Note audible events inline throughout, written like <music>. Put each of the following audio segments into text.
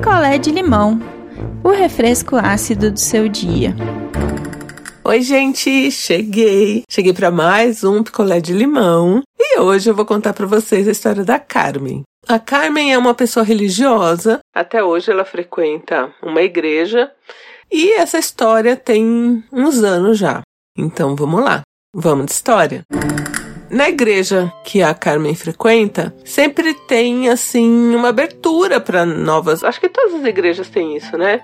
picolé de limão, o refresco ácido do seu dia. Oi, gente, cheguei. Cheguei para mais um picolé de limão e hoje eu vou contar para vocês a história da Carmen. A Carmen é uma pessoa religiosa. Até hoje ela frequenta uma igreja e essa história tem uns anos já. Então vamos lá. Vamos de história. Na igreja que a Carmen frequenta, sempre tem assim uma abertura para novas. Acho que todas as igrejas têm isso, né?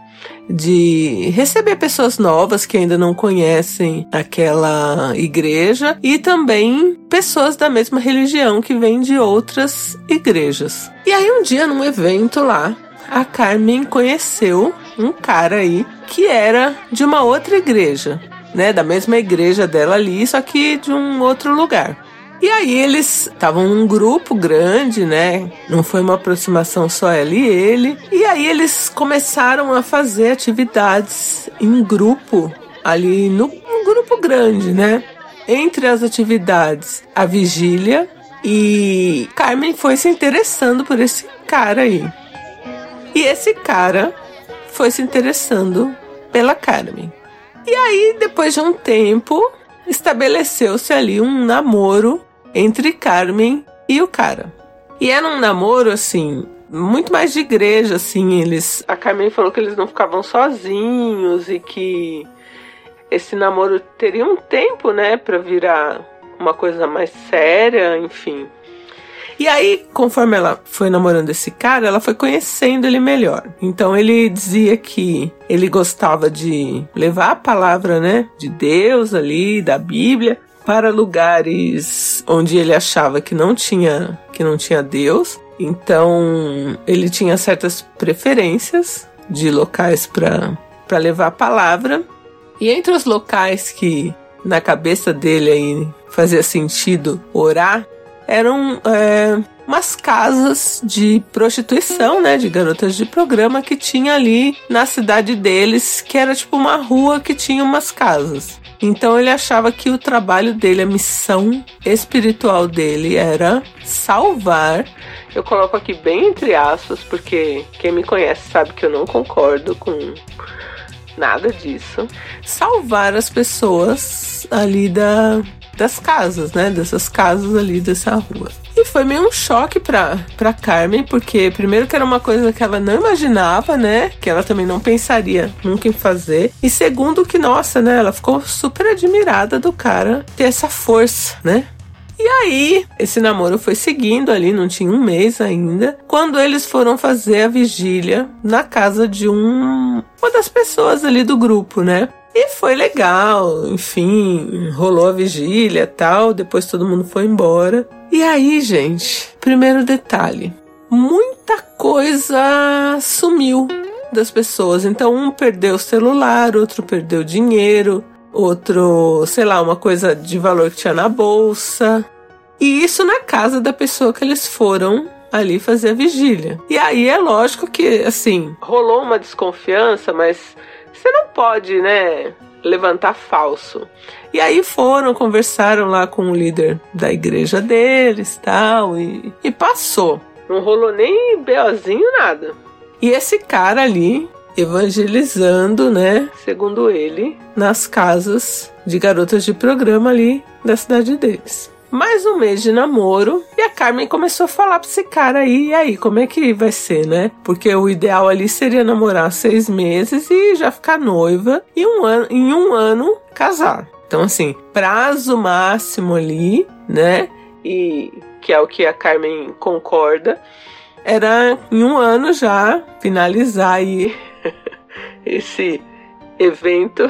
De receber pessoas novas que ainda não conhecem aquela igreja e também pessoas da mesma religião que vêm de outras igrejas. E aí um dia num evento lá, a Carmen conheceu um cara aí que era de uma outra igreja, né, da mesma igreja dela ali, só que de um outro lugar. E aí eles estavam um grupo grande, né? Não foi uma aproximação só ela e ele. E aí eles começaram a fazer atividades em grupo ali no um grupo grande, né? Entre as atividades, a vigília e Carmen foi se interessando por esse cara aí. E esse cara foi se interessando pela Carmen. E aí, depois de um tempo, estabeleceu-se ali um namoro entre Carmen e o cara. E era um namoro assim, muito mais de igreja, assim, eles. A Carmen falou que eles não ficavam sozinhos e que esse namoro teria um tempo, né, para virar uma coisa mais séria, enfim. E aí, conforme ela foi namorando esse cara, ela foi conhecendo ele melhor. Então ele dizia que ele gostava de levar a palavra, né, de Deus ali, da Bíblia, para lugares onde ele achava que não tinha que não tinha Deus. Então ele tinha certas preferências de locais para para levar a palavra. E entre os locais que na cabeça dele aí fazia sentido orar eram é, umas casas de prostituição, né, de garotas de programa que tinha ali na cidade deles, que era tipo uma rua que tinha umas casas. Então ele achava que o trabalho dele, a missão espiritual dele era salvar. Eu coloco aqui bem entre aspas, porque quem me conhece sabe que eu não concordo com nada disso. Salvar as pessoas ali da, das casas, né? Dessas casas ali dessa rua. E foi meio um choque pra, pra Carmen, porque primeiro que era uma coisa que ela não imaginava, né? Que ela também não pensaria nunca em fazer. E segundo que, nossa, né? Ela ficou super admirada do cara ter essa força, né? E aí, esse namoro foi seguindo ali, não tinha um mês ainda, quando eles foram fazer a vigília na casa de um, uma das pessoas ali do grupo, né? E foi legal, enfim, rolou a vigília tal, depois todo mundo foi embora. E aí, gente, primeiro detalhe: muita coisa sumiu das pessoas. Então, um perdeu o celular, outro perdeu dinheiro, outro, sei lá, uma coisa de valor que tinha na bolsa. E isso na casa da pessoa que eles foram ali fazer a vigília. E aí é lógico que, assim, rolou uma desconfiança, mas você não pode, né, levantar falso. E aí foram, conversaram lá com o líder da igreja deles tal, e, e passou. Não rolou nem BOzinho, nada. E esse cara ali, evangelizando, né, segundo ele, nas casas de garotas de programa ali da cidade deles mais um mês de namoro e a Carmen começou a falar pra esse cara aí, e aí, como é que vai ser, né? Porque o ideal ali seria namorar seis meses e já ficar noiva e um ano, em um ano casar. Então, assim, prazo máximo ali, né? E que é o que a Carmen concorda, era em um ano já finalizar aí <laughs> esse evento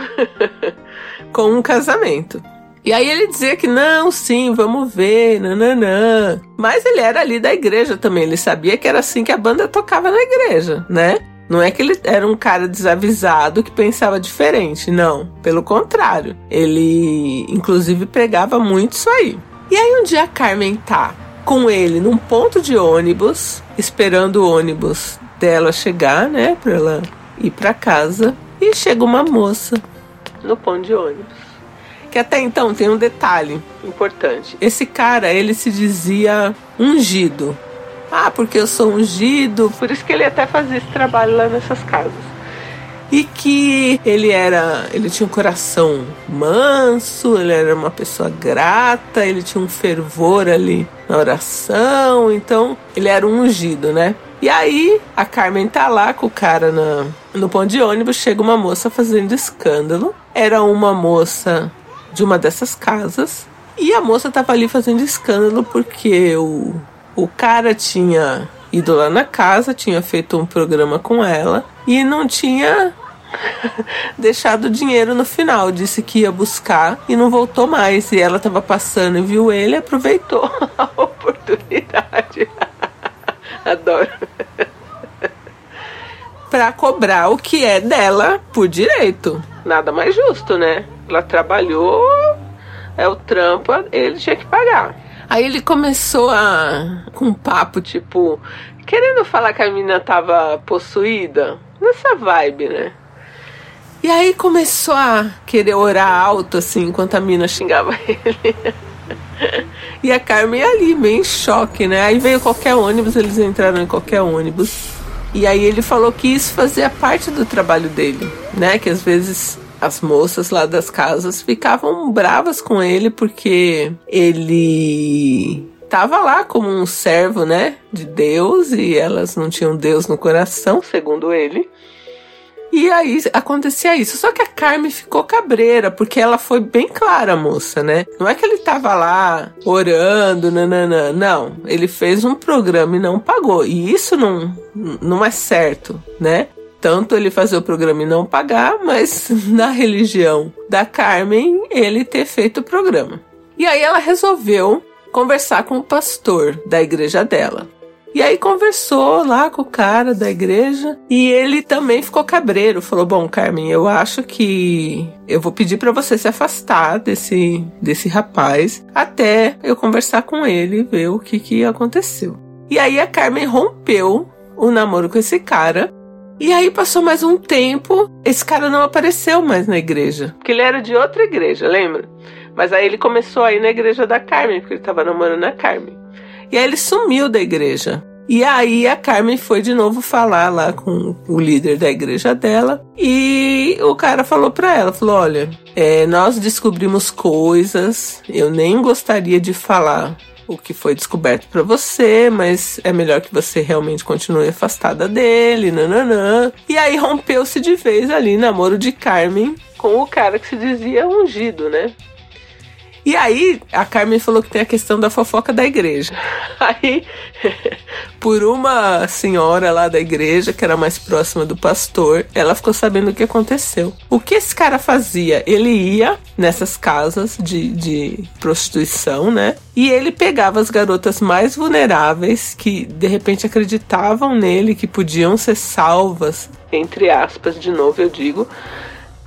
<laughs> com um casamento. E aí ele dizia que não, sim, vamos ver, nananã. Mas ele era ali da igreja também, ele sabia que era assim que a banda tocava na igreja, né? Não é que ele era um cara desavisado que pensava diferente, não. Pelo contrário, ele inclusive pregava muito isso aí. E aí um dia a Carmen tá com ele num ponto de ônibus, esperando o ônibus dela chegar, né, pra ela ir para casa, e chega uma moça no ponto de ônibus. Que até então tem um detalhe importante. Esse cara, ele se dizia ungido. Ah, porque eu sou ungido. Por isso que ele até fazia esse trabalho lá nessas casas e que ele era, ele tinha um coração manso, ele era uma pessoa grata, ele tinha um fervor ali na oração, então ele era um ungido, né? E aí a Carmen tá lá com o cara na, no ponto de ônibus, chega uma moça fazendo escândalo. Era uma moça de uma dessas casas e a moça tava ali fazendo escândalo porque o, o cara tinha ido lá na casa, tinha feito um programa com ela e não tinha <laughs> deixado dinheiro no final. Disse que ia buscar e não voltou mais. E ela estava passando e viu ele, aproveitou <laughs> a oportunidade. <laughs> Adoro. para cobrar o que é dela por direito. Nada mais justo, né? Ela trabalhou, é o trampo, ele tinha que pagar. Aí ele começou a com um papo tipo querendo falar que a menina tava possuída, nessa vibe, né? E aí começou a querer orar alto, assim, enquanto a mina xingava <laughs> ele. e a Carmen ali, meio em choque, né? Aí veio qualquer ônibus, eles entraram em qualquer ônibus. E aí ele falou que isso fazia parte do trabalho dele, né? Que às vezes as moças lá das casas ficavam bravas com ele porque ele tava lá como um servo, né, de Deus e elas não tinham Deus no coração, segundo ele. E aí acontecia isso. Só que a Carmen ficou cabreira, porque ela foi bem clara, moça, né? Não é que ele tava lá orando, nananã. Não, ele fez um programa e não pagou. E isso não, não é certo, né? Tanto ele fazer o programa e não pagar, mas <laughs> na religião da Carmen, ele ter feito o programa. E aí ela resolveu conversar com o pastor da igreja dela. E aí conversou lá com o cara da igreja e ele também ficou cabreiro. Falou: Bom, Carmen, eu acho que eu vou pedir para você se afastar desse, desse rapaz até eu conversar com ele e ver o que, que aconteceu. E aí a Carmen rompeu o namoro com esse cara. E aí passou mais um tempo, esse cara não apareceu mais na igreja. Porque ele era de outra igreja, lembra? Mas aí ele começou a ir na igreja da Carmen, porque ele estava namorando a Carmen. E aí ele sumiu da igreja. E aí a Carmen foi de novo falar lá com o líder da igreja dela e o cara falou para ela, falou, olha, é, nós descobrimos coisas, eu nem gostaria de falar o que foi descoberto para você, mas é melhor que você realmente continue afastada dele, nananã. E aí rompeu-se de vez ali namoro de Carmen com o cara que se dizia ungido, né? E aí, a Carmen falou que tem a questão da fofoca da igreja. <laughs> Aí, <laughs> por uma senhora lá da igreja, que era mais próxima do pastor, ela ficou sabendo o que aconteceu. O que esse cara fazia? Ele ia nessas casas de, de prostituição, né? E ele pegava as garotas mais vulneráveis que de repente acreditavam nele, que podiam ser salvas, entre aspas, de novo eu digo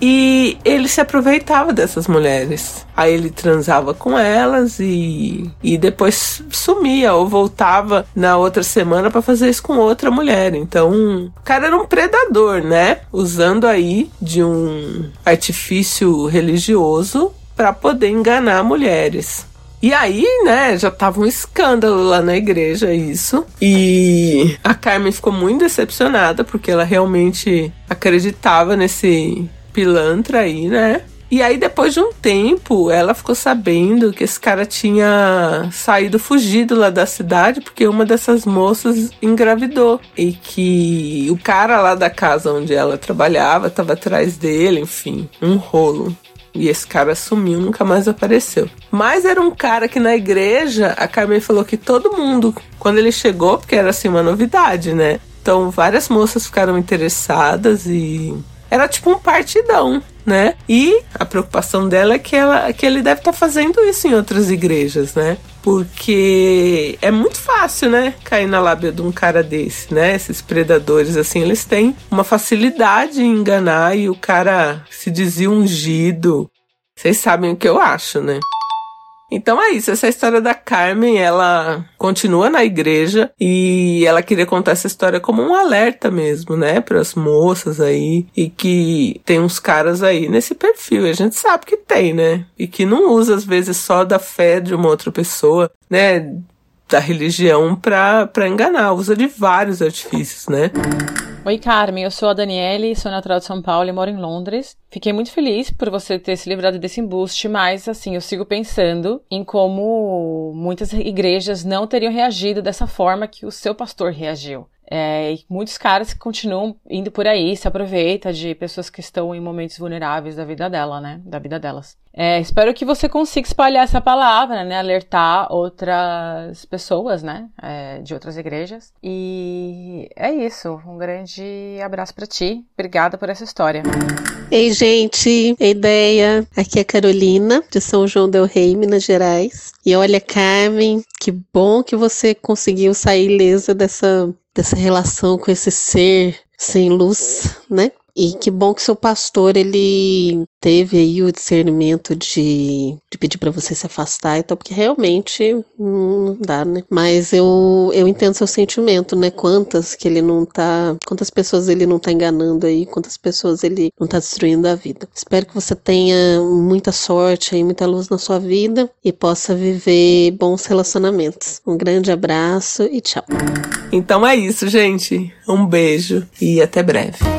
e ele se aproveitava dessas mulheres. Aí ele transava com elas e, e depois sumia ou voltava na outra semana para fazer isso com outra mulher. Então, o cara era um predador, né? Usando aí de um artifício religioso para poder enganar mulheres. E aí, né, já tava um escândalo lá na igreja isso. E a Carmen ficou muito decepcionada porque ela realmente acreditava nesse pilantra aí, né? E aí, depois de um tempo, ela ficou sabendo que esse cara tinha saído fugido lá da cidade porque uma dessas moças engravidou. E que o cara lá da casa onde ela trabalhava estava atrás dele, enfim, um rolo. E esse cara sumiu, nunca mais apareceu. Mas era um cara que na igreja, a Carmen falou que todo mundo, quando ele chegou, porque era assim uma novidade, né? Então várias moças ficaram interessadas e era tipo um partidão, né? E a preocupação dela é que, ela, que ele deve estar tá fazendo isso em outras igrejas, né? Porque é muito fácil, né? Cair na lábia de um cara desse, né? Esses predadores, assim, eles têm uma facilidade em enganar e o cara se dizia ungido. Vocês sabem o que eu acho, né? Então é isso, essa história da Carmen, ela continua na igreja e ela queria contar essa história como um alerta mesmo, né, para as moças aí e que tem uns caras aí nesse perfil, e a gente sabe que tem, né? E que não usa às vezes só da fé de uma outra pessoa, né? da religião para enganar, usa de vários artifícios, né? Oi, Carmen, eu sou a Daniele, sou natural de São Paulo e moro em Londres. Fiquei muito feliz por você ter se livrado desse embuste, mas assim, eu sigo pensando em como muitas igrejas não teriam reagido dessa forma que o seu pastor reagiu. É, e muitos caras que continuam indo por aí, se aproveita de pessoas que estão em momentos vulneráveis da vida dela, né? Da vida delas. É, espero que você consiga espalhar essa palavra, né? Alertar outras pessoas, né? É, de outras igrejas. E é isso. Um grande abraço para ti. Obrigada por essa história. Ei, gente, ideia. Aqui é Carolina, de São João Del Rei, Minas Gerais. E olha, Carmen, que bom que você conseguiu sair ilesa dessa dessa relação com esse ser sem luz, né? E que bom que seu pastor ele teve aí o discernimento de, de pedir para você se afastar e tal, porque realmente não dá, né? Mas eu, eu entendo seu sentimento, né? Quantas que ele não tá. Quantas pessoas ele não tá enganando aí, quantas pessoas ele não tá destruindo a vida. Espero que você tenha muita sorte aí, muita luz na sua vida e possa viver bons relacionamentos. Um grande abraço e tchau. Então é isso, gente. Um beijo e até breve.